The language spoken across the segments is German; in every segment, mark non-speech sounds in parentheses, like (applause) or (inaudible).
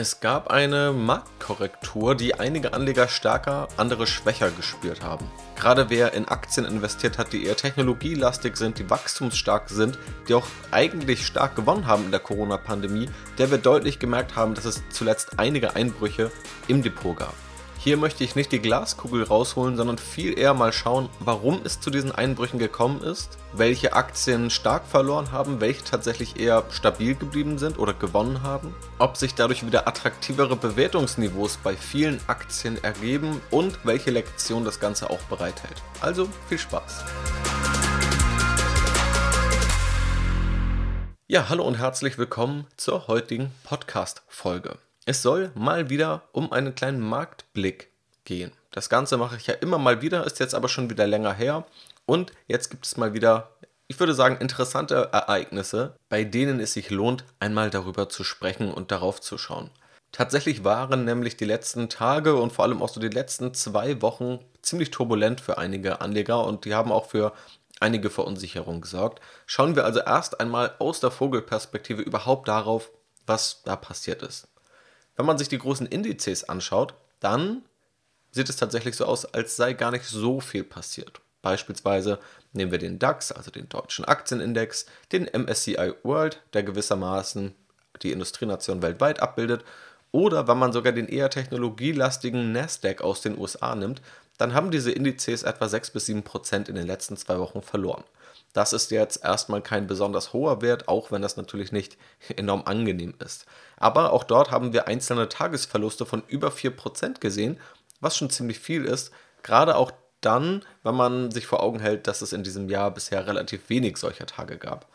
Es gab eine Marktkorrektur, die einige Anleger stärker, andere schwächer gespürt haben. Gerade wer in Aktien investiert hat, die eher technologielastig sind, die wachstumsstark sind, die auch eigentlich stark gewonnen haben in der Corona-Pandemie, der wird deutlich gemerkt haben, dass es zuletzt einige Einbrüche im Depot gab. Hier möchte ich nicht die Glaskugel rausholen, sondern viel eher mal schauen, warum es zu diesen Einbrüchen gekommen ist, welche Aktien stark verloren haben, welche tatsächlich eher stabil geblieben sind oder gewonnen haben, ob sich dadurch wieder attraktivere Bewertungsniveaus bei vielen Aktien ergeben und welche Lektion das Ganze auch bereithält. Also viel Spaß! Ja, hallo und herzlich willkommen zur heutigen Podcast-Folge. Es soll mal wieder um einen kleinen Marktblick gehen. Das Ganze mache ich ja immer mal wieder, ist jetzt aber schon wieder länger her. Und jetzt gibt es mal wieder, ich würde sagen, interessante Ereignisse, bei denen es sich lohnt, einmal darüber zu sprechen und darauf zu schauen. Tatsächlich waren nämlich die letzten Tage und vor allem auch so die letzten zwei Wochen ziemlich turbulent für einige Anleger und die haben auch für einige Verunsicherung gesorgt. Schauen wir also erst einmal aus der Vogelperspektive überhaupt darauf, was da passiert ist. Wenn man sich die großen Indizes anschaut, dann sieht es tatsächlich so aus, als sei gar nicht so viel passiert. Beispielsweise nehmen wir den DAX, also den deutschen Aktienindex, den MSCI World, der gewissermaßen die Industrienation weltweit abbildet, oder wenn man sogar den eher technologielastigen Nasdaq aus den USA nimmt, dann haben diese Indizes etwa 6 bis 7 Prozent in den letzten zwei Wochen verloren. Das ist jetzt erstmal kein besonders hoher Wert, auch wenn das natürlich nicht (laughs) enorm angenehm ist. Aber auch dort haben wir einzelne Tagesverluste von über 4% gesehen, was schon ziemlich viel ist, gerade auch dann, wenn man sich vor Augen hält, dass es in diesem Jahr bisher relativ wenig solcher Tage gab.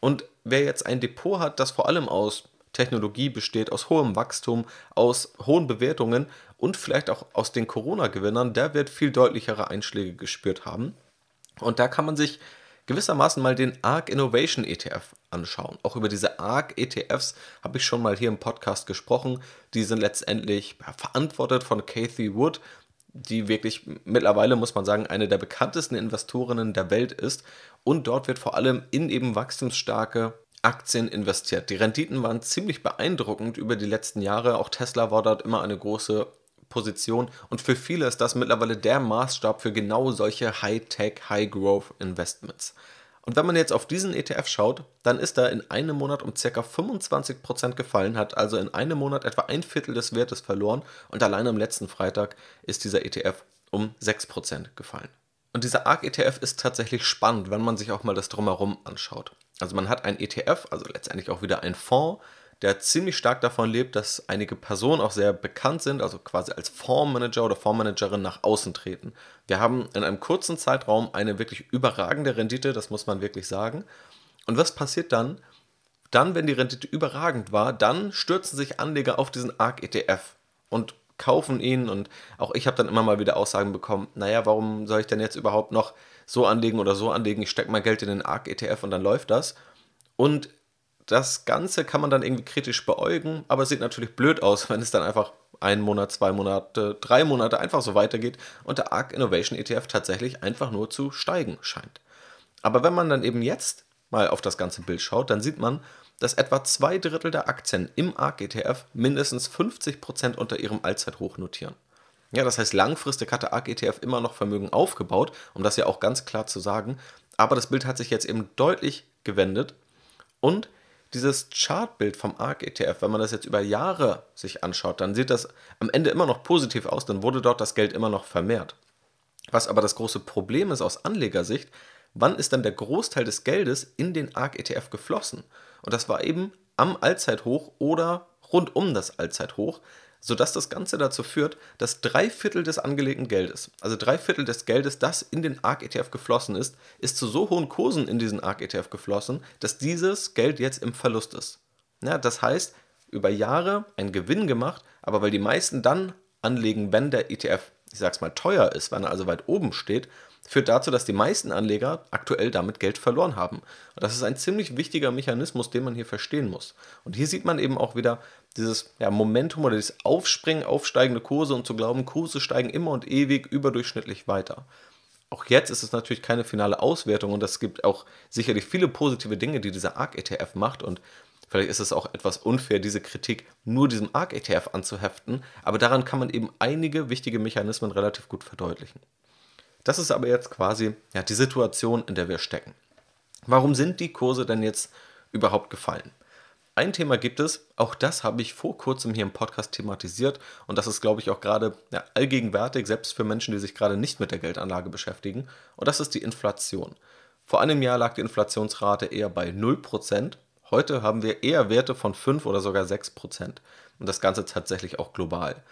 Und wer jetzt ein Depot hat, das vor allem aus Technologie besteht, aus hohem Wachstum, aus hohen Bewertungen und vielleicht auch aus den Corona-Gewinnern, der wird viel deutlichere Einschläge gespürt haben. Und da kann man sich gewissermaßen mal den ARC Innovation ETF anschauen. Auch über diese ARC ETFs habe ich schon mal hier im Podcast gesprochen. Die sind letztendlich verantwortet von Kathy Wood, die wirklich mittlerweile, muss man sagen, eine der bekanntesten Investorinnen der Welt ist. Und dort wird vor allem in eben wachstumsstarke Aktien investiert. Die Renditen waren ziemlich beeindruckend über die letzten Jahre. Auch Tesla war dort immer eine große Position und für viele ist das mittlerweile der Maßstab für genau solche High-Tech, High-Growth Investments. Und wenn man jetzt auf diesen ETF schaut, dann ist er in einem Monat um ca. 25% gefallen, hat also in einem Monat etwa ein Viertel des Wertes verloren und allein am letzten Freitag ist dieser ETF um 6% gefallen. Und dieser ARK-ETF ist tatsächlich spannend, wenn man sich auch mal das drumherum anschaut. Also man hat ein ETF, also letztendlich auch wieder ein Fonds, der ziemlich stark davon lebt, dass einige Personen auch sehr bekannt sind, also quasi als Fondsmanager oder Fondsmanagerin nach außen treten. Wir haben in einem kurzen Zeitraum eine wirklich überragende Rendite, das muss man wirklich sagen. Und was passiert dann? Dann, wenn die Rendite überragend war, dann stürzen sich Anleger auf diesen ARK-ETF und kaufen ihn. Und auch ich habe dann immer mal wieder Aussagen bekommen, naja, warum soll ich denn jetzt überhaupt noch so anlegen oder so anlegen? Ich stecke mein Geld in den ARK-ETF und dann läuft das. Und das Ganze kann man dann irgendwie kritisch beäugen, aber es sieht natürlich blöd aus, (laughs) wenn es dann einfach einen Monat, zwei Monate, drei Monate einfach so weitergeht und der ARC Innovation ETF tatsächlich einfach nur zu steigen scheint. Aber wenn man dann eben jetzt mal auf das ganze Bild schaut, dann sieht man, dass etwa zwei Drittel der Aktien im ARC ETF mindestens 50% unter ihrem Allzeithoch notieren. Ja, das heißt, langfristig hat der ARC ETF immer noch Vermögen aufgebaut, um das ja auch ganz klar zu sagen. Aber das Bild hat sich jetzt eben deutlich gewendet und dieses Chartbild vom ARC ETF, wenn man das jetzt über Jahre sich anschaut, dann sieht das am Ende immer noch positiv aus, dann wurde dort das Geld immer noch vermehrt. Was aber das große Problem ist aus Anlegersicht, wann ist dann der Großteil des Geldes in den ARC ETF geflossen? Und das war eben am Allzeithoch oder rund um das Allzeithoch, sodass das Ganze dazu führt, dass drei Viertel des angelegten Geldes, also drei Viertel des Geldes, das in den ARK-ETF geflossen ist, ist zu so hohen Kursen in diesen ARK-ETF geflossen, dass dieses Geld jetzt im Verlust ist. Ja, das heißt, über Jahre ein Gewinn gemacht, aber weil die meisten dann anlegen, wenn der ETF, ich sag's mal, teuer ist, wenn er also weit oben steht, führt dazu, dass die meisten Anleger aktuell damit Geld verloren haben. Und das ist ein ziemlich wichtiger Mechanismus, den man hier verstehen muss. Und hier sieht man eben auch wieder dieses ja, Momentum oder dieses Aufspringen, aufsteigende Kurse und zu glauben, Kurse steigen immer und ewig überdurchschnittlich weiter. Auch jetzt ist es natürlich keine finale Auswertung und es gibt auch sicherlich viele positive Dinge, die dieser ARK-ETF macht und Vielleicht ist es auch etwas unfair, diese Kritik nur diesem ARC-ETF anzuheften, aber daran kann man eben einige wichtige Mechanismen relativ gut verdeutlichen. Das ist aber jetzt quasi ja, die Situation, in der wir stecken. Warum sind die Kurse denn jetzt überhaupt gefallen? Ein Thema gibt es, auch das habe ich vor kurzem hier im Podcast thematisiert und das ist, glaube ich, auch gerade ja, allgegenwärtig, selbst für Menschen, die sich gerade nicht mit der Geldanlage beschäftigen, und das ist die Inflation. Vor einem Jahr lag die Inflationsrate eher bei 0%, heute haben wir eher Werte von 5 oder sogar 6% und das Ganze tatsächlich auch global.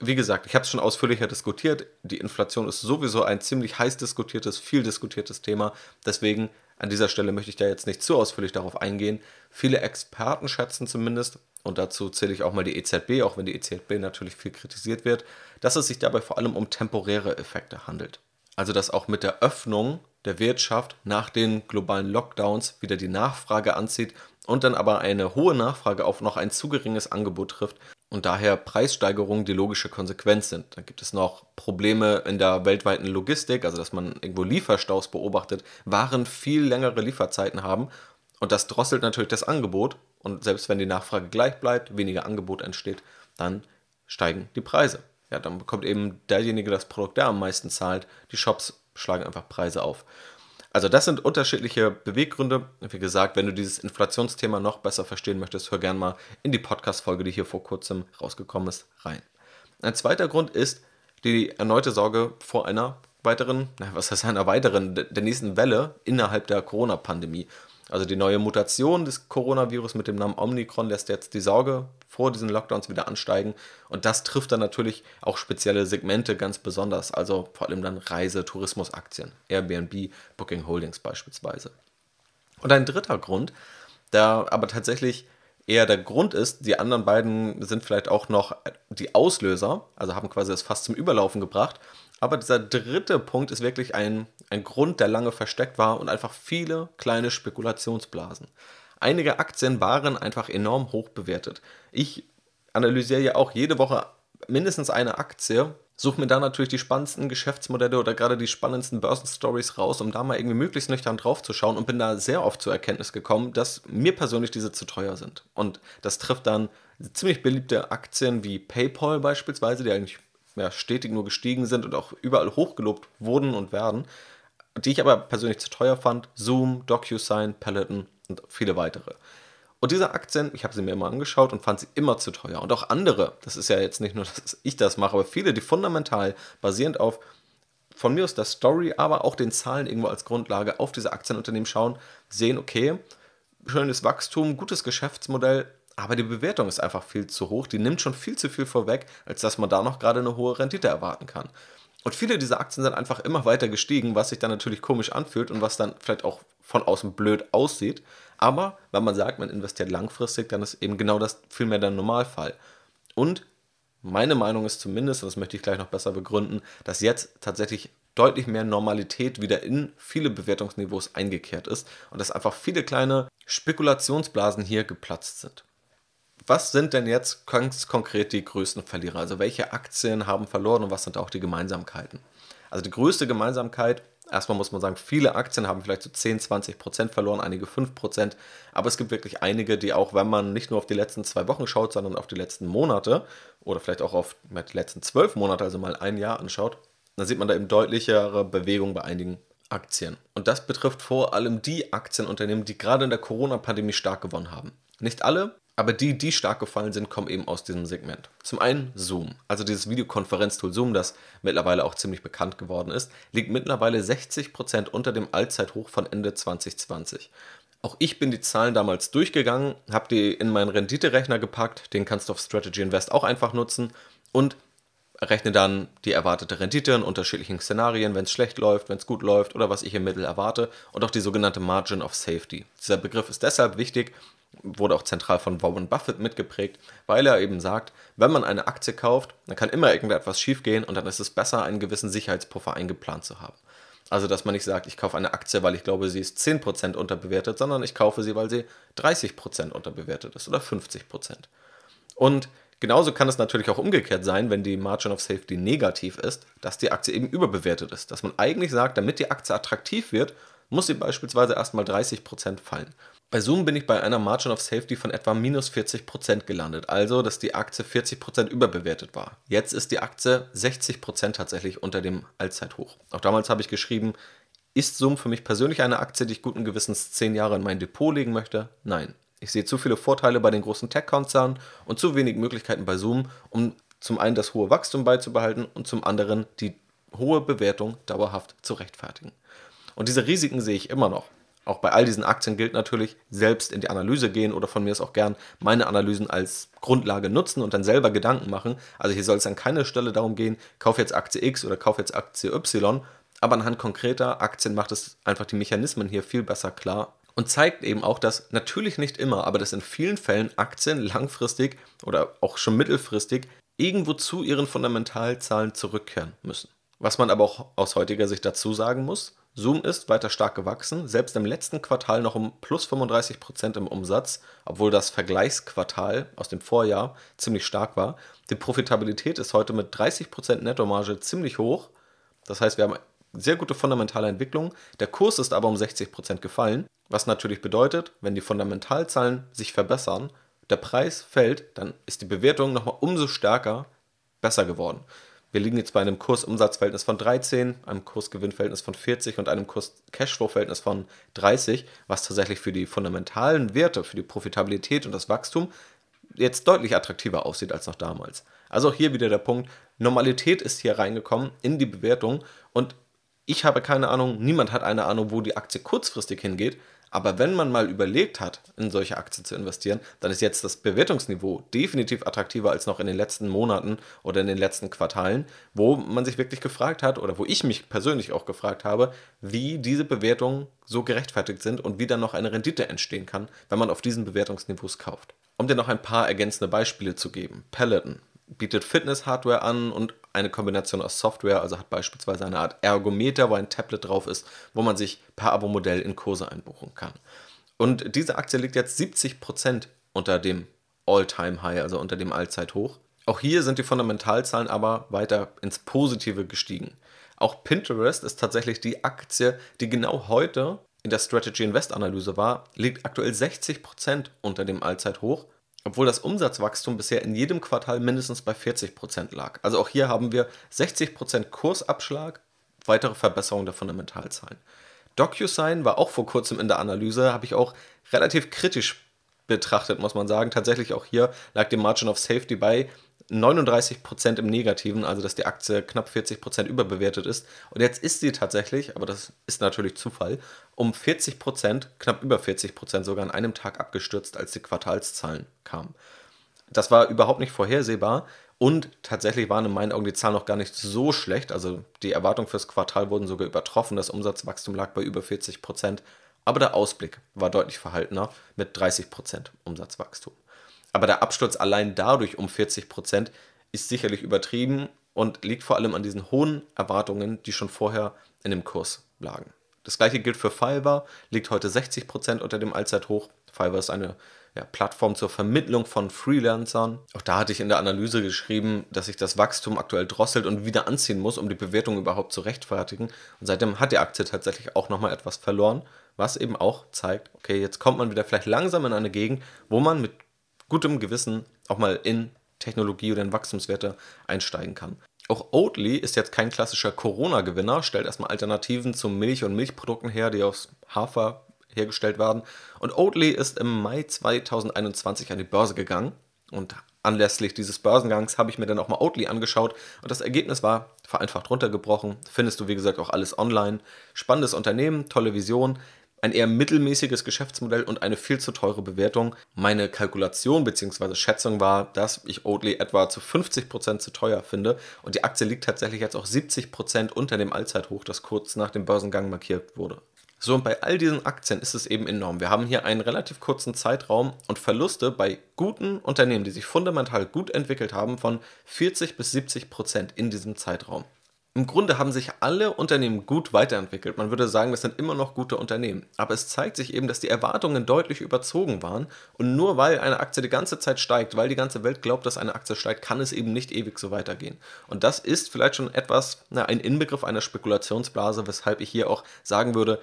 Wie gesagt, ich habe es schon ausführlicher diskutiert. Die Inflation ist sowieso ein ziemlich heiß diskutiertes, viel diskutiertes Thema. Deswegen an dieser Stelle möchte ich da jetzt nicht zu ausführlich darauf eingehen. Viele Experten schätzen zumindest, und dazu zähle ich auch mal die EZB, auch wenn die EZB natürlich viel kritisiert wird, dass es sich dabei vor allem um temporäre Effekte handelt. Also dass auch mit der Öffnung der Wirtschaft nach den globalen Lockdowns wieder die Nachfrage anzieht und dann aber eine hohe Nachfrage auf noch ein zu geringes Angebot trifft und daher Preissteigerungen die logische Konsequenz sind. Dann gibt es noch Probleme in der weltweiten Logistik, also dass man irgendwo Lieferstaus beobachtet, Waren viel längere Lieferzeiten haben und das drosselt natürlich das Angebot und selbst wenn die Nachfrage gleich bleibt, weniger Angebot entsteht, dann steigen die Preise. Ja, dann bekommt eben derjenige das Produkt, der am meisten zahlt. Die Shops schlagen einfach Preise auf. Also das sind unterschiedliche Beweggründe. Wie gesagt, wenn du dieses Inflationsthema noch besser verstehen möchtest, hör gerne mal in die Podcast-Folge, die hier vor kurzem rausgekommen ist, rein. Ein zweiter Grund ist die erneute Sorge vor einer weiteren, was heißt einer weiteren, der nächsten Welle innerhalb der Corona-Pandemie. Also die neue Mutation des Coronavirus mit dem Namen Omikron lässt jetzt die Sorge vor diesen Lockdowns wieder ansteigen. Und das trifft dann natürlich auch spezielle Segmente ganz besonders, also vor allem dann Reise-, Tourismusaktien, Airbnb, Booking Holdings beispielsweise. Und ein dritter Grund, der aber tatsächlich eher der Grund ist, die anderen beiden sind vielleicht auch noch die Auslöser, also haben quasi das fast zum Überlaufen gebracht. Aber dieser dritte Punkt ist wirklich ein, ein Grund, der lange versteckt war und einfach viele kleine Spekulationsblasen. Einige Aktien waren einfach enorm hoch bewertet. Ich analysiere ja auch jede Woche mindestens eine Aktie, suche mir da natürlich die spannendsten Geschäftsmodelle oder gerade die spannendsten Börsenstories raus, um da mal irgendwie möglichst nüchtern drauf zu schauen und bin da sehr oft zur Erkenntnis gekommen, dass mir persönlich diese zu teuer sind. Und das trifft dann ziemlich beliebte Aktien wie PayPal beispielsweise, die eigentlich ja, stetig nur gestiegen sind und auch überall hochgelobt wurden und werden, die ich aber persönlich zu teuer fand. Zoom, DocuSign, Peloton und viele weitere. Und diese Aktien, ich habe sie mir immer angeschaut und fand sie immer zu teuer. Und auch andere, das ist ja jetzt nicht nur, (laughs) dass ich das mache, aber viele, die fundamental basierend auf von mir aus der Story, aber auch den Zahlen irgendwo als Grundlage auf diese Aktienunternehmen schauen, sehen, okay, schönes Wachstum, gutes Geschäftsmodell, aber die Bewertung ist einfach viel zu hoch. Die nimmt schon viel zu viel vorweg, als dass man da noch gerade eine hohe Rendite erwarten kann. Und viele dieser Aktien sind einfach immer weiter gestiegen, was sich dann natürlich komisch anfühlt und was dann vielleicht auch von außen blöd aussieht. Aber wenn man sagt, man investiert langfristig, dann ist eben genau das vielmehr der Normalfall. Und meine Meinung ist zumindest, und das möchte ich gleich noch besser begründen, dass jetzt tatsächlich deutlich mehr Normalität wieder in viele Bewertungsniveaus eingekehrt ist und dass einfach viele kleine Spekulationsblasen hier geplatzt sind was sind denn jetzt ganz konkret die größten Verlierer? Also welche Aktien haben verloren und was sind auch die Gemeinsamkeiten? Also die größte Gemeinsamkeit, erstmal muss man sagen, viele Aktien haben vielleicht so 10, 20 Prozent verloren, einige 5 Prozent, aber es gibt wirklich einige, die auch, wenn man nicht nur auf die letzten zwei Wochen schaut, sondern auf die letzten Monate oder vielleicht auch auf die letzten zwölf Monate, also mal ein Jahr anschaut, dann sieht man da eben deutlichere Bewegung bei einigen Aktien. Und das betrifft vor allem die Aktienunternehmen, die gerade in der Corona-Pandemie stark gewonnen haben. Nicht alle, aber die, die stark gefallen sind, kommen eben aus diesem Segment. Zum einen Zoom, also dieses Videokonferenztool Zoom, das mittlerweile auch ziemlich bekannt geworden ist, liegt mittlerweile 60% unter dem Allzeithoch von Ende 2020. Auch ich bin die Zahlen damals durchgegangen, habe die in meinen Renditerechner gepackt, den kannst du auf Strategy Invest auch einfach nutzen und rechne dann die erwartete Rendite in unterschiedlichen Szenarien, wenn es schlecht läuft, wenn es gut läuft oder was ich im Mittel erwarte und auch die sogenannte Margin of Safety. Dieser Begriff ist deshalb wichtig, wurde auch zentral von Warren Buffett mitgeprägt, weil er eben sagt, wenn man eine Aktie kauft, dann kann immer irgendetwas schiefgehen und dann ist es besser, einen gewissen Sicherheitspuffer eingeplant zu haben. Also, dass man nicht sagt, ich kaufe eine Aktie, weil ich glaube, sie ist 10% unterbewertet, sondern ich kaufe sie, weil sie 30% unterbewertet ist oder 50%. Und genauso kann es natürlich auch umgekehrt sein, wenn die Margin of Safety negativ ist, dass die Aktie eben überbewertet ist. Dass man eigentlich sagt, damit die Aktie attraktiv wird, muss sie beispielsweise erstmal 30% fallen. Bei Zoom bin ich bei einer Margin of Safety von etwa minus 40% gelandet, also dass die Aktie 40% überbewertet war. Jetzt ist die Aktie 60% tatsächlich unter dem Allzeithoch. Auch damals habe ich geschrieben, ist Zoom für mich persönlich eine Aktie, die ich guten Gewissens 10 Jahre in mein Depot legen möchte? Nein. Ich sehe zu viele Vorteile bei den großen Tech-Konzernen und zu wenig Möglichkeiten bei Zoom, um zum einen das hohe Wachstum beizubehalten und zum anderen die hohe Bewertung dauerhaft zu rechtfertigen. Und diese Risiken sehe ich immer noch auch bei all diesen Aktien gilt natürlich, selbst in die Analyse gehen oder von mir aus auch gern meine Analysen als Grundlage nutzen und dann selber Gedanken machen. Also hier soll es an keiner Stelle darum gehen, kauf jetzt Aktie X oder kauf jetzt Aktie Y, aber anhand konkreter Aktien macht es einfach die Mechanismen hier viel besser klar und zeigt eben auch, dass natürlich nicht immer, aber dass in vielen Fällen Aktien langfristig oder auch schon mittelfristig irgendwo zu ihren Fundamentalzahlen zurückkehren müssen. Was man aber auch aus heutiger Sicht dazu sagen muss, Zoom ist weiter stark gewachsen, selbst im letzten Quartal noch um plus 35 Prozent im Umsatz, obwohl das Vergleichsquartal aus dem Vorjahr ziemlich stark war. Die Profitabilität ist heute mit 30 Prozent Nettomarge ziemlich hoch. Das heißt, wir haben sehr gute fundamentale Entwicklung. Der Kurs ist aber um 60 Prozent gefallen, was natürlich bedeutet, wenn die Fundamentalzahlen sich verbessern, der Preis fällt, dann ist die Bewertung nochmal umso stärker besser geworden. Wir liegen jetzt bei einem Kursumsatzverhältnis von 13, einem Kursgewinnverhältnis von 40 und einem Kurs-Cashflow-Verhältnis von 30, was tatsächlich für die fundamentalen Werte, für die Profitabilität und das Wachstum jetzt deutlich attraktiver aussieht als noch damals. Also auch hier wieder der Punkt, Normalität ist hier reingekommen in die Bewertung und ich habe keine Ahnung, niemand hat eine Ahnung, wo die Aktie kurzfristig hingeht, aber wenn man mal überlegt hat, in solche Aktien zu investieren, dann ist jetzt das Bewertungsniveau definitiv attraktiver als noch in den letzten Monaten oder in den letzten Quartalen, wo man sich wirklich gefragt hat oder wo ich mich persönlich auch gefragt habe, wie diese Bewertungen so gerechtfertigt sind und wie dann noch eine Rendite entstehen kann, wenn man auf diesen Bewertungsniveaus kauft. Um dir noch ein paar ergänzende Beispiele zu geben. Peloton bietet Fitness-Hardware an und eine Kombination aus Software, also hat beispielsweise eine Art Ergometer, wo ein Tablet drauf ist, wo man sich per Abo-Modell in Kurse einbuchen kann. Und diese Aktie liegt jetzt 70% unter dem All-Time-High, also unter dem Allzeithoch. Auch hier sind die Fundamentalzahlen aber weiter ins Positive gestiegen. Auch Pinterest ist tatsächlich die Aktie, die genau heute in der Strategy Invest Analyse war, liegt aktuell 60% unter dem Allzeithoch obwohl das Umsatzwachstum bisher in jedem Quartal mindestens bei 40% lag. Also auch hier haben wir 60% Kursabschlag, weitere Verbesserung der Fundamentalzahlen. DocuSign war auch vor kurzem in der Analyse, habe ich auch relativ kritisch betrachtet, muss man sagen. Tatsächlich auch hier lag die Margin of Safety bei 39% im Negativen, also dass die Aktie knapp 40% überbewertet ist. Und jetzt ist sie tatsächlich, aber das ist natürlich Zufall, um 40%, knapp über 40% sogar an einem Tag abgestürzt, als die Quartalszahlen kamen. Das war überhaupt nicht vorhersehbar und tatsächlich waren in meinen Augen die Zahlen noch gar nicht so schlecht. Also die Erwartungen fürs Quartal wurden sogar übertroffen. Das Umsatzwachstum lag bei über 40%. Aber der Ausblick war deutlich verhaltener mit 30% Umsatzwachstum. Aber der Absturz allein dadurch um 40 Prozent ist sicherlich übertrieben und liegt vor allem an diesen hohen Erwartungen, die schon vorher in dem Kurs lagen. Das gleiche gilt für Fiverr, liegt heute 60 Prozent unter dem Allzeithoch. Fiverr ist eine ja, Plattform zur Vermittlung von Freelancern. Auch da hatte ich in der Analyse geschrieben, dass sich das Wachstum aktuell drosselt und wieder anziehen muss, um die Bewertung überhaupt zu rechtfertigen. Und seitdem hat die Aktie tatsächlich auch nochmal etwas verloren, was eben auch zeigt, okay, jetzt kommt man wieder vielleicht langsam in eine Gegend, wo man mit gutem Gewissen auch mal in Technologie oder in Wachstumswerte einsteigen kann. Auch Oatly ist jetzt kein klassischer Corona-Gewinner, stellt erstmal Alternativen zu Milch und Milchprodukten her, die aus Hafer hergestellt werden. Und Oatly ist im Mai 2021 an die Börse gegangen. Und anlässlich dieses Börsengangs habe ich mir dann auch mal Oatly angeschaut. Und das Ergebnis war vereinfacht runtergebrochen. Findest du, wie gesagt, auch alles online. Spannendes Unternehmen, tolle Vision ein eher mittelmäßiges Geschäftsmodell und eine viel zu teure Bewertung. Meine Kalkulation bzw. Schätzung war, dass ich Oatly etwa zu 50% zu teuer finde und die Aktie liegt tatsächlich jetzt auch 70% unter dem Allzeithoch, das kurz nach dem Börsengang markiert wurde. So, und bei all diesen Aktien ist es eben enorm. Wir haben hier einen relativ kurzen Zeitraum und Verluste bei guten Unternehmen, die sich fundamental gut entwickelt haben, von 40 bis 70 Prozent in diesem Zeitraum im Grunde haben sich alle Unternehmen gut weiterentwickelt. Man würde sagen, das sind immer noch gute Unternehmen. Aber es zeigt sich eben, dass die Erwartungen deutlich überzogen waren. Und nur weil eine Aktie die ganze Zeit steigt, weil die ganze Welt glaubt, dass eine Aktie steigt, kann es eben nicht ewig so weitergehen. Und das ist vielleicht schon etwas, na, ein Inbegriff einer Spekulationsblase, weshalb ich hier auch sagen würde,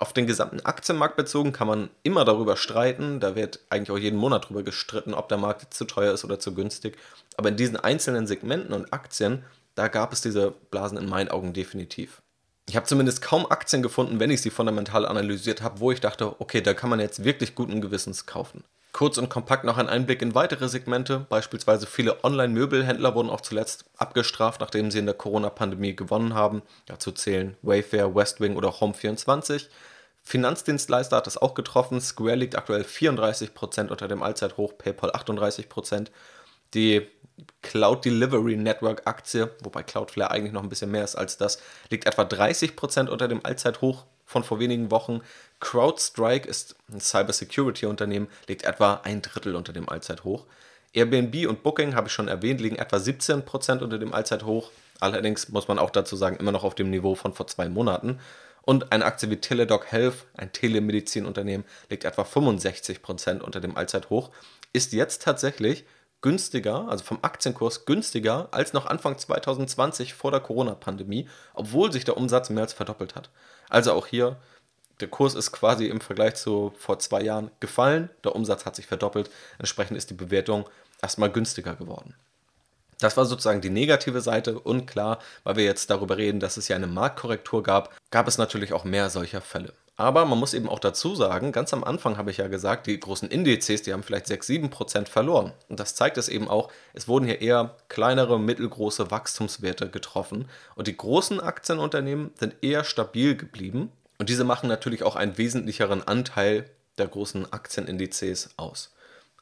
Auf den gesamten Aktienmarkt bezogen kann man immer darüber streiten. Da wird eigentlich auch jeden Monat darüber gestritten, ob der Markt zu teuer ist oder zu günstig. Aber in diesen einzelnen Segmenten und Aktien, da gab es diese Blasen in meinen Augen definitiv. Ich habe zumindest kaum Aktien gefunden, wenn ich sie fundamental analysiert habe, wo ich dachte, okay, da kann man jetzt wirklich guten Gewissens kaufen. Kurz und kompakt noch ein Einblick in weitere Segmente. Beispielsweise viele Online-Möbelhändler wurden auch zuletzt abgestraft, nachdem sie in der Corona-Pandemie gewonnen haben. Dazu zählen Wayfair, Westwing oder Home24. Finanzdienstleister hat das auch getroffen. Square liegt aktuell 34% unter dem Allzeithoch, PayPal 38%. Die Cloud Delivery Network Aktie, wobei Cloudflare eigentlich noch ein bisschen mehr ist als das, liegt etwa 30% unter dem Allzeithoch von vor wenigen Wochen. CrowdStrike ist ein Cybersecurity-Unternehmen, liegt etwa ein Drittel unter dem Allzeithoch. Airbnb und Booking, habe ich schon erwähnt, liegen etwa 17% unter dem Allzeithoch. Allerdings muss man auch dazu sagen, immer noch auf dem Niveau von vor zwei Monaten. Und eine Aktie wie Teledoc Health, ein Telemedizinunternehmen, liegt etwa 65% unter dem Allzeithoch. Ist jetzt tatsächlich günstiger, also vom Aktienkurs günstiger als noch Anfang 2020 vor der Corona-Pandemie, obwohl sich der Umsatz mehr als verdoppelt hat. Also auch hier, der Kurs ist quasi im Vergleich zu vor zwei Jahren gefallen, der Umsatz hat sich verdoppelt, entsprechend ist die Bewertung erstmal günstiger geworden. Das war sozusagen die negative Seite und klar, weil wir jetzt darüber reden, dass es ja eine Marktkorrektur gab, gab es natürlich auch mehr solcher Fälle. Aber man muss eben auch dazu sagen, ganz am Anfang habe ich ja gesagt, die großen Indizes, die haben vielleicht 6, 7 Prozent verloren. Und das zeigt es eben auch, es wurden hier eher kleinere, mittelgroße Wachstumswerte getroffen. Und die großen Aktienunternehmen sind eher stabil geblieben. Und diese machen natürlich auch einen wesentlicheren Anteil der großen Aktienindizes aus.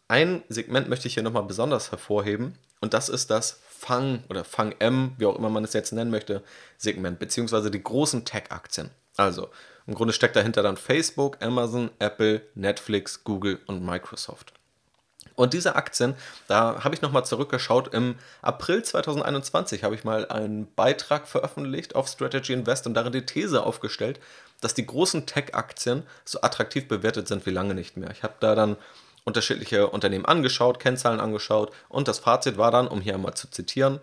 Ein Segment möchte ich hier nochmal besonders hervorheben. Und das ist das Fang oder Fang M, wie auch immer man es jetzt nennen möchte, Segment, beziehungsweise die großen Tech-Aktien. Also, im Grunde steckt dahinter dann Facebook, Amazon, Apple, Netflix, Google und Microsoft. Und diese Aktien, da habe ich nochmal zurückgeschaut. Im April 2021 habe ich mal einen Beitrag veröffentlicht auf Strategy Invest und darin die These aufgestellt, dass die großen Tech-Aktien so attraktiv bewertet sind wie lange nicht mehr. Ich habe da dann unterschiedliche Unternehmen angeschaut, Kennzahlen angeschaut und das Fazit war dann, um hier einmal zu zitieren,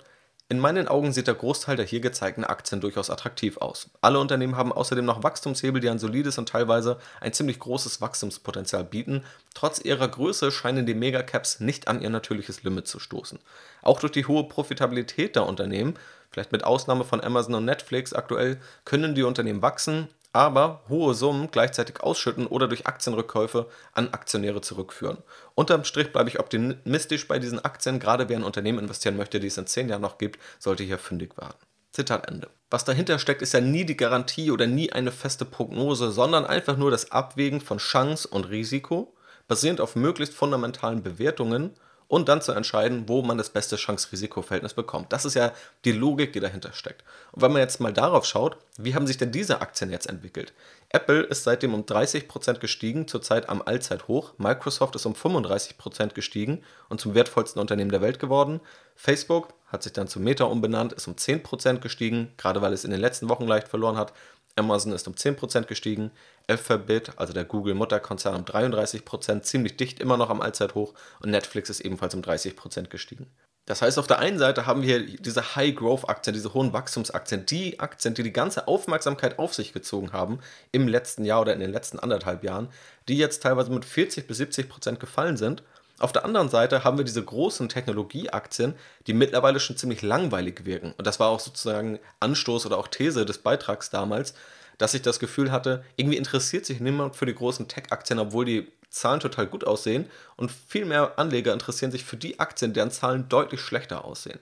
in meinen Augen sieht der Großteil der hier gezeigten Aktien durchaus attraktiv aus. Alle Unternehmen haben außerdem noch Wachstumshebel, die ein solides und teilweise ein ziemlich großes Wachstumspotenzial bieten. Trotz ihrer Größe scheinen die Megacaps nicht an ihr natürliches Limit zu stoßen. Auch durch die hohe Profitabilität der Unternehmen, vielleicht mit Ausnahme von Amazon und Netflix aktuell, können die Unternehmen wachsen, aber hohe Summen gleichzeitig ausschütten oder durch Aktienrückkäufe an Aktionäre zurückführen. Unterm Strich bleibe ich optimistisch bei diesen Aktien, gerade wer ein Unternehmen investieren möchte, die es in zehn Jahren noch gibt, sollte hier fündig werden. Zitat Ende. Was dahinter steckt, ist ja nie die Garantie oder nie eine feste Prognose, sondern einfach nur das Abwägen von Chance und Risiko, basierend auf möglichst fundamentalen Bewertungen und dann zu entscheiden, wo man das beste Chance-Risiko-Verhältnis bekommt. Das ist ja die Logik, die dahinter steckt. Und wenn man jetzt mal darauf schaut, wie haben sich denn diese Aktien jetzt entwickelt? Apple ist seitdem um 30% gestiegen, zurzeit am Allzeithoch. Microsoft ist um 35% gestiegen und zum wertvollsten Unternehmen der Welt geworden. Facebook hat sich dann zu Meta umbenannt, ist um 10% gestiegen, gerade weil es in den letzten Wochen leicht verloren hat. Amazon ist um 10% gestiegen, Alphabet, also der Google-Mutterkonzern, um 33%, ziemlich dicht immer noch am Allzeithoch und Netflix ist ebenfalls um 30% gestiegen. Das heißt, auf der einen Seite haben wir diese High-Growth-Aktien, diese hohen Wachstumsaktien, die Aktien, die die ganze Aufmerksamkeit auf sich gezogen haben im letzten Jahr oder in den letzten anderthalb Jahren, die jetzt teilweise mit 40 bis 70 Prozent gefallen sind auf der anderen Seite haben wir diese großen Technologieaktien, die mittlerweile schon ziemlich langweilig wirken. Und das war auch sozusagen Anstoß oder auch These des Beitrags damals, dass ich das Gefühl hatte, irgendwie interessiert sich niemand für die großen Tech-Aktien, obwohl die Zahlen total gut aussehen. Und viel mehr Anleger interessieren sich für die Aktien, deren Zahlen deutlich schlechter aussehen.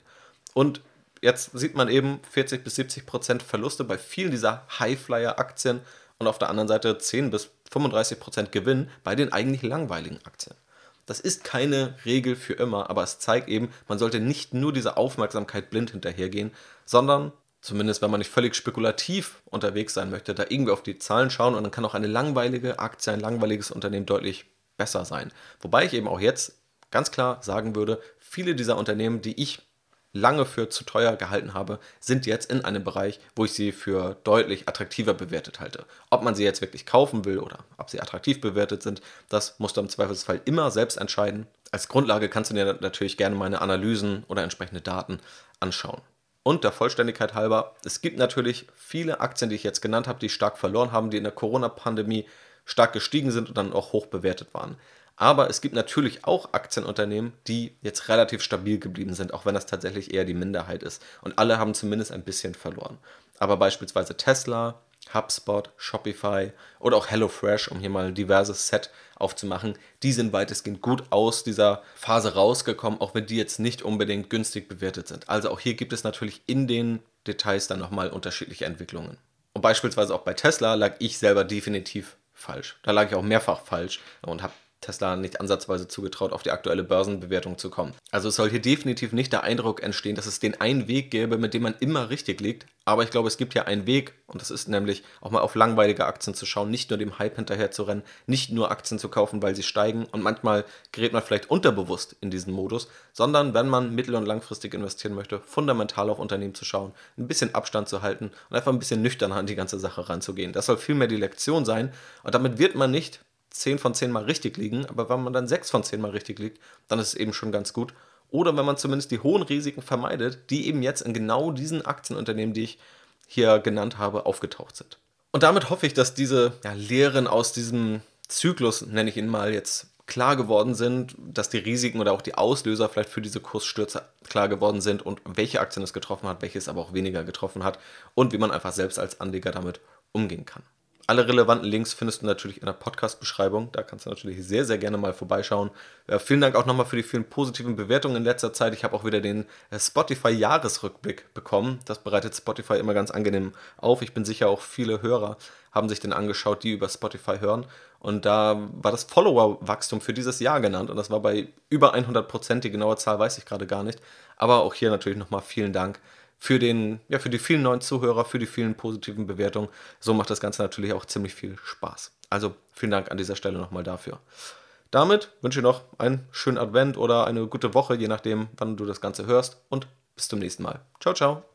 Und jetzt sieht man eben 40 bis 70 Prozent Verluste bei vielen dieser Highflyer-Aktien und auf der anderen Seite 10 bis 35 Prozent Gewinn bei den eigentlich langweiligen Aktien. Das ist keine Regel für immer, aber es zeigt eben, man sollte nicht nur dieser Aufmerksamkeit blind hinterhergehen, sondern zumindest wenn man nicht völlig spekulativ unterwegs sein möchte, da irgendwie auf die Zahlen schauen und dann kann auch eine langweilige Aktie, ein langweiliges Unternehmen deutlich besser sein. Wobei ich eben auch jetzt ganz klar sagen würde, viele dieser Unternehmen, die ich lange für zu teuer gehalten habe, sind jetzt in einem Bereich, wo ich sie für deutlich attraktiver bewertet halte. Ob man sie jetzt wirklich kaufen will oder ob sie attraktiv bewertet sind, das musst du im Zweifelsfall immer selbst entscheiden. Als Grundlage kannst du dir natürlich gerne meine Analysen oder entsprechende Daten anschauen. Und der Vollständigkeit halber, es gibt natürlich viele Aktien, die ich jetzt genannt habe, die stark verloren haben, die in der Corona-Pandemie stark gestiegen sind und dann auch hoch bewertet waren. Aber es gibt natürlich auch Aktienunternehmen, die jetzt relativ stabil geblieben sind, auch wenn das tatsächlich eher die Minderheit ist. Und alle haben zumindest ein bisschen verloren. Aber beispielsweise Tesla, HubSpot, Shopify oder auch HelloFresh, um hier mal ein diverses Set aufzumachen, die sind weitestgehend gut aus dieser Phase rausgekommen, auch wenn die jetzt nicht unbedingt günstig bewertet sind. Also auch hier gibt es natürlich in den Details dann nochmal unterschiedliche Entwicklungen. Und beispielsweise auch bei Tesla lag ich selber definitiv falsch. Da lag ich auch mehrfach falsch und habe Tesla nicht ansatzweise zugetraut, auf die aktuelle Börsenbewertung zu kommen. Also es soll hier definitiv nicht der Eindruck entstehen, dass es den einen Weg gäbe, mit dem man immer richtig liegt. Aber ich glaube, es gibt ja einen Weg und das ist nämlich auch mal auf langweilige Aktien zu schauen, nicht nur dem Hype hinterher zu rennen, nicht nur Aktien zu kaufen, weil sie steigen und manchmal gerät man vielleicht unterbewusst in diesen Modus, sondern wenn man mittel- und langfristig investieren möchte, fundamental auf Unternehmen zu schauen, ein bisschen Abstand zu halten und einfach ein bisschen nüchterner an die ganze Sache ranzugehen. Das soll vielmehr die Lektion sein und damit wird man nicht 10 von 10 Mal richtig liegen, aber wenn man dann 6 von 10 Mal richtig liegt, dann ist es eben schon ganz gut. Oder wenn man zumindest die hohen Risiken vermeidet, die eben jetzt in genau diesen Aktienunternehmen, die ich hier genannt habe, aufgetaucht sind. Und damit hoffe ich, dass diese ja, Lehren aus diesem Zyklus, nenne ich ihn mal, jetzt klar geworden sind, dass die Risiken oder auch die Auslöser vielleicht für diese Kursstürze klar geworden sind und welche Aktien es getroffen hat, welche es aber auch weniger getroffen hat und wie man einfach selbst als Anleger damit umgehen kann. Alle relevanten Links findest du natürlich in der Podcast-Beschreibung. Da kannst du natürlich sehr, sehr gerne mal vorbeischauen. Ja, vielen Dank auch nochmal für die vielen positiven Bewertungen in letzter Zeit. Ich habe auch wieder den äh, Spotify-Jahresrückblick bekommen. Das bereitet Spotify immer ganz angenehm auf. Ich bin sicher, auch viele Hörer haben sich den angeschaut, die über Spotify hören. Und da war das Follower-Wachstum für dieses Jahr genannt. Und das war bei über 100 Prozent. Die genaue Zahl weiß ich gerade gar nicht. Aber auch hier natürlich nochmal vielen Dank für, den, ja, für die vielen neuen Zuhörer, für die vielen positiven Bewertungen. So macht das Ganze natürlich auch ziemlich viel Spaß. Also vielen Dank an dieser Stelle nochmal dafür. Damit wünsche ich noch einen schönen Advent oder eine gute Woche, je nachdem, wann du das Ganze hörst. Und bis zum nächsten Mal. Ciao, ciao.